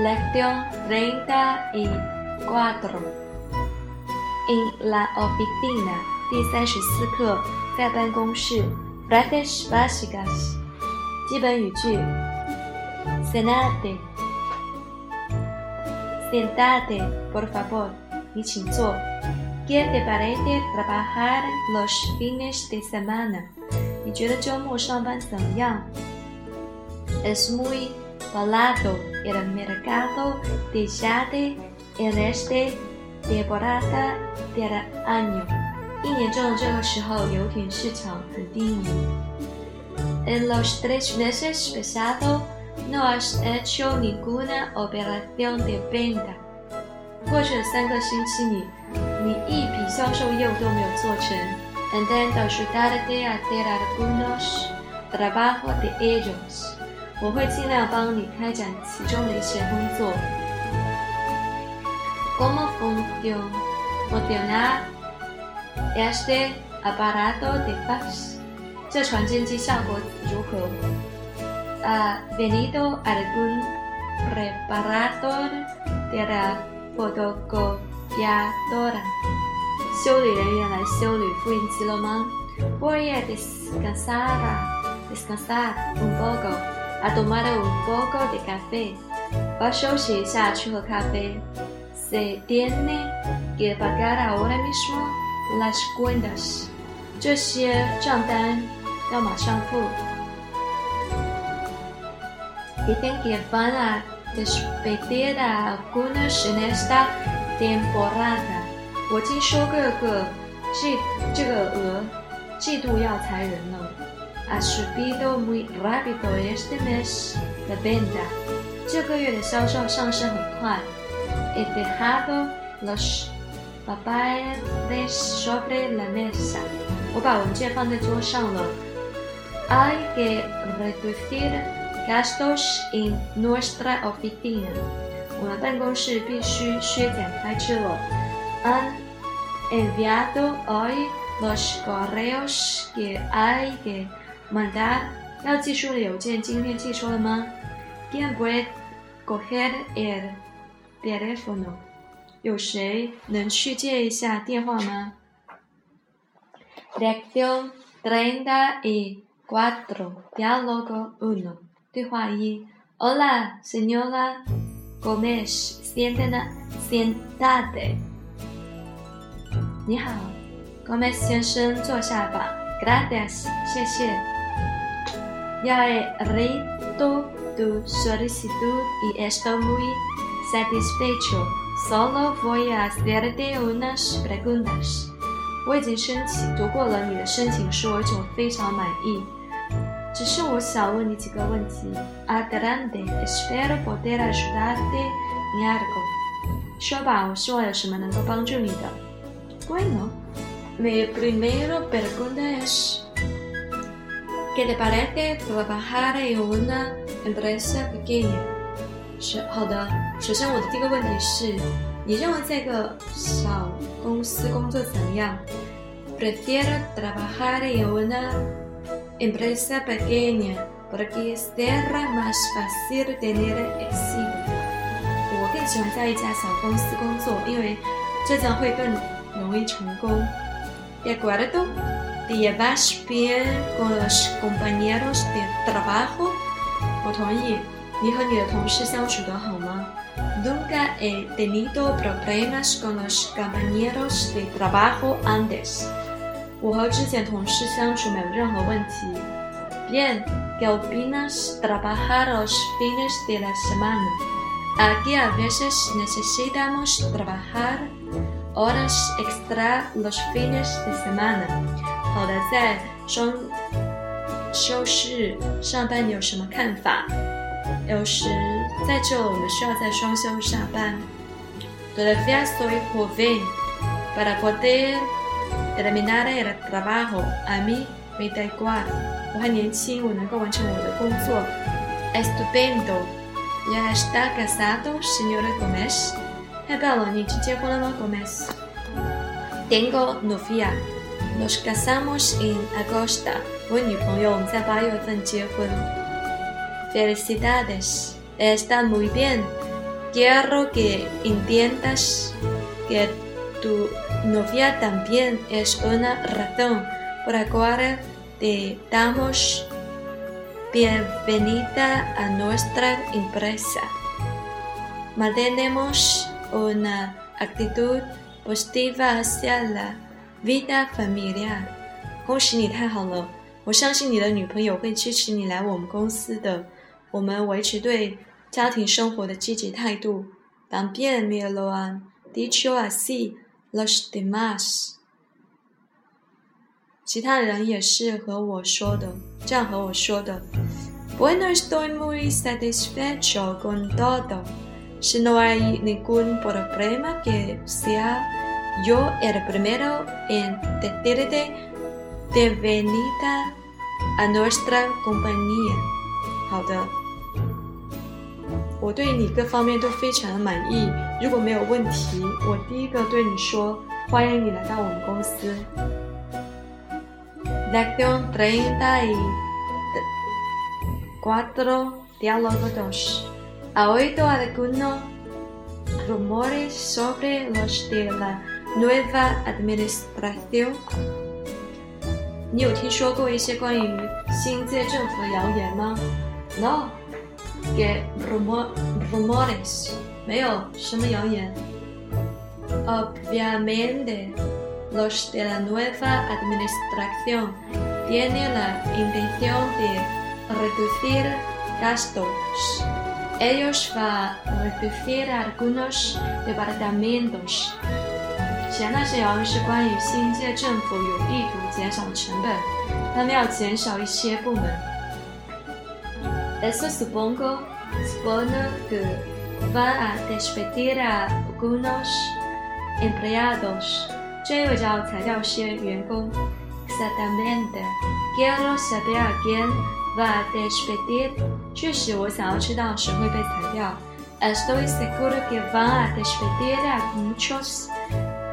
Lección 34 En la oficina 第三十四课，在办公室。Frases básicas 基本语句。Sentate Sentate, por favor. 你请坐。¿Qué te parece trabajar los fines de semana? 你觉得周末上班怎么样？Es muy parado el mercado de jade en esta temporada del año。一年中的这个时候，游艇市场很低迷。En los tres meses pasados no has hecho ninguna operación de venta。过去的三个星期里，你一笔销售业务都没有做成。Intento ayudarte a hacer algunos trabajos de ellos。 我会尽量帮你开展其中的一些工作。¿Cómo funciona este aparato de fax？这传真机效果如何？Ha venido algún reparador de la fotocopiadora？修理人员来修理复印机了吗？Voy a descansar, descansar un poco。A tomar un poco de café. Se tiene que pagar ahora mismo las cuentas. 这些账单要马上付。Dicen que van a despedir a algunos en esta temporada. 我听说各个季这个鹅季度要裁人了。Ha subido muy rápido este mes la venta. He dejado los papeles sobre la mesa. Hay que reducir gastos en nuestra oficina. Han enviado hoy los correos que hay que mandar 要寄出的邮件今天寄出了吗？¿Quién puede coger el teléfono？有谁能去接一下电话吗？Lección treinta y cuatro, diálogo uno. 对话一：Hola, señora Gómez, siéntate. 你好，Gómez 先生，坐下吧。Gracias，谢谢。Ya he leído tu solicitud y estoy muy satisfecho. Solo voy a hacerte unas preguntas. 我已经申请读过了你的申请书，而且我非常满意。只是我想问你几个问题。Adelante, espero poder ayudarte en algo. 说吧，我希望有什么能够帮助你的。Bueno, mi primera pregunta es ¿Qué te parece trabajar en una empresa pequeña？是好的。首先，我的第一个问题是，你认为在一个小公司工作怎么样？Prefiero trabajar en una empresa pequeña porque será más fácil tener éxito。我更喜欢在一家小公司工作，因为这将会更容易成功。¿De acuerdo？¿Te llevas bien con los compañeros de trabajo? Nunca he tenido problemas con los compañeros de trabajo antes. Bien, ¿qué opinas trabajar los fines de la semana? Aquí a veces necesitamos trabajar horas extra los fines de semana. 好的，在双休日上班你有什么看法？有时在这我们需要在双休上班。Todavía soy joven para poder terminar el trabajo. A mí me da igual. 我还年轻，我能够完成我的工作。Estupendo. Ya está casado, señora Gomez? 太棒了，你已经结婚了吗 Gomez? Tengo novia. Nos casamos en agosto. Buen mi Felicidades. Está muy bien. Quiero que entiendas que tu novia también es una razón por la cual te damos bienvenida a nuestra empresa. Mantenemos una actitud positiva hacia la vida familia，恭喜你，太好了！我相信你的女朋友会支持你来我们公司的。我们维持对家庭生活的积极态度。También me lo han dicho así los demás。其他人也是和我说的，这样和我说的。Bueno, estoy muy satisfecho con todo. Si no hay ningún problema que sea yo el primero en decirte de venida a nuestra compañía. 好的，我对你各方面都非常的满意。如果没有问题，我第一个对你说，欢迎你来到我们公司。Lección treinta y cuatro diálogo dos. ¿Ha oído alguno rumores sobre los de la nueva administración? 你有听说过一些关于新届政府的谣言吗？No, que rumor rumores 没有什么谣言。Obviamente. los de la nueva administración tienen la intención de reducir gastos. Ellos van a reducir algunos departamentos. 前那些谣言是关于新界政府有意图减少成本，他们要减少一些部门。Eso supongo, supongo que va a despedir a algunos empleados. 这又叫裁掉些员工。Exactamente. Quiero saber a quién va a despedir. 确实，我想要知道谁会被裁掉。Estoy seguro que va a despedir a muchos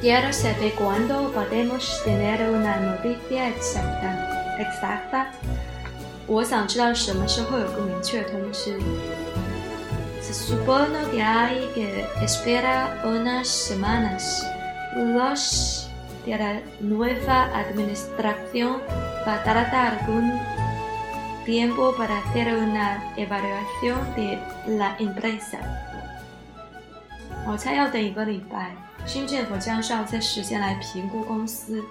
Quiero saber cuándo podemos tener una noticia exacta. Exacta。我想知道什么时候有个明确通知。Se supone que hay que esperar unas semanas. Los de la nueva administración va a tardar algún tiempo para hacer una evaluación de la empresa. 我猜要等一个礼拜， 新政府将需要在时间来评估公司。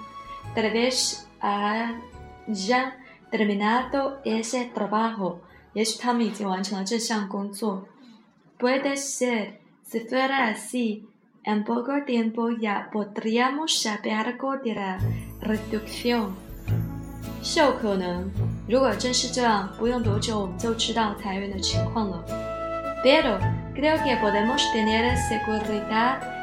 Tal vez hayan terminado ese trabajo，也许他们已经完成了这项工作。Puede ser, si fuera así. En poco tiempo ya podríamos saber algo de la reducción. 是有可能，如果真是这样，不用多久我们就知道裁员的情况了。Pero creo que podemos tener seguridad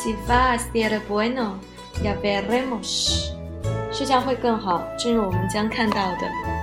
Si va a ser bueno, ya veremos。睡觉会更好，正如我们将看到的。